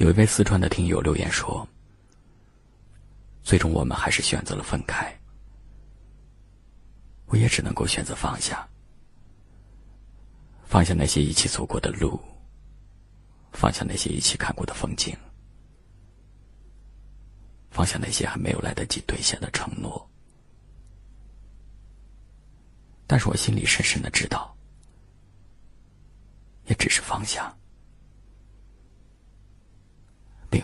有一位四川的听友留言说：“最终我们还是选择了分开，我也只能够选择放下，放下那些一起走过的路，放下那些一起看过的风景，放下那些还没有来得及兑现的承诺。但是我心里深深的知道，也只是放下。”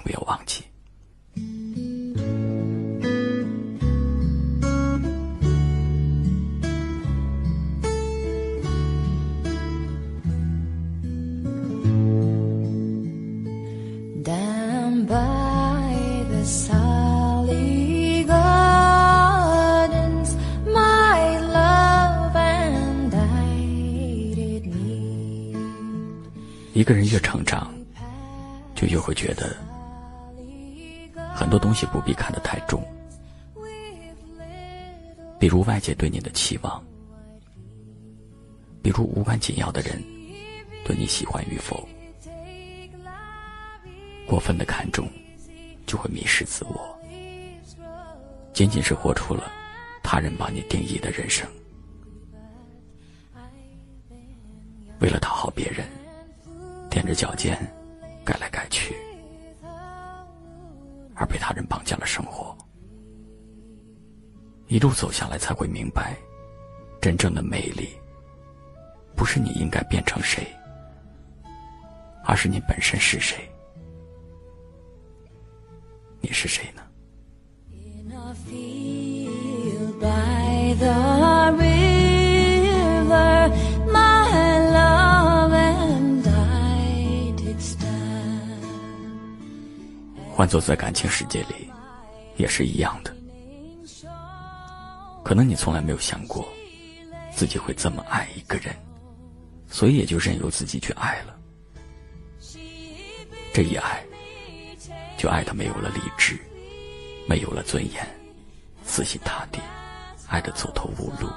并没有忘记。一个人越成长，就越会觉得。很多东西不必看得太重，比如外界对你的期望，比如无关紧要的人对你喜欢与否。过分的看重，就会迷失自我，仅仅是活出了他人帮你定义的人生。为了讨好别人，踮着脚尖，改来改去。而被他人绑架了生活，一路走下来才会明白，真正的魅力，不是你应该变成谁，而是你本身是谁。你是谁呢？换做在感情世界里，也是一样的。可能你从来没有想过，自己会这么爱一个人，所以也就任由自己去爱了。这一爱，就爱的没有了理智，没有了尊严，死心塌地，爱的走投无路，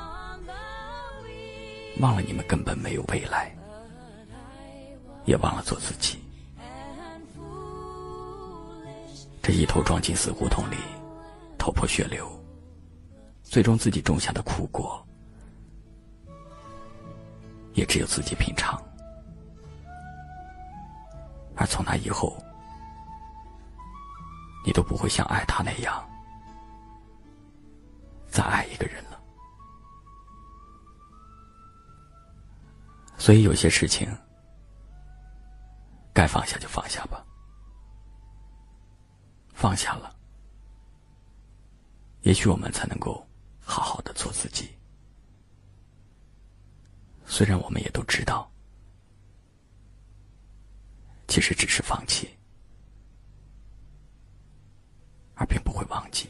忘了你们根本没有未来，也忘了做自己。这一头撞进死胡同里，头破血流，最终自己种下的苦果，也只有自己品尝。而从那以后，你都不会像爱他那样再爱一个人了。所以有些事情，该放下就放下吧。放下了，也许我们才能够好好的做自己。虽然我们也都知道，其实只是放弃，而并不会忘记。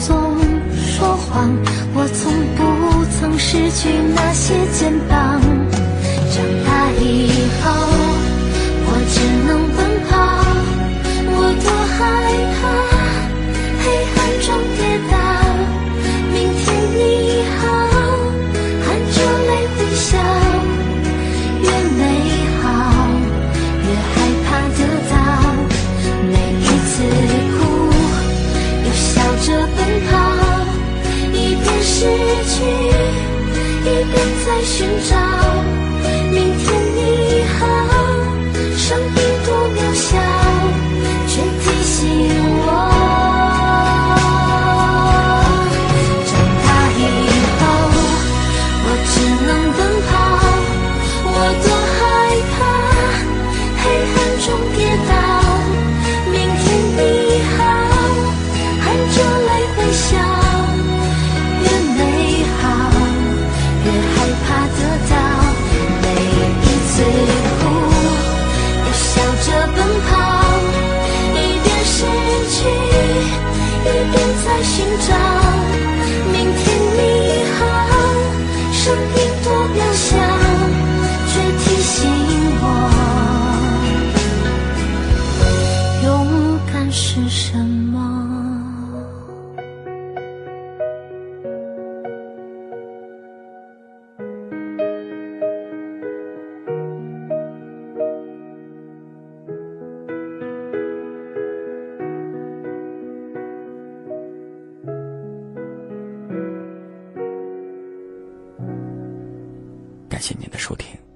总说谎，我从不曾失去那些肩膀。长大以后，我只能一边在寻找。寻找明天你好，声音多渺小，却提醒我，勇敢是什么。感谢您的收听。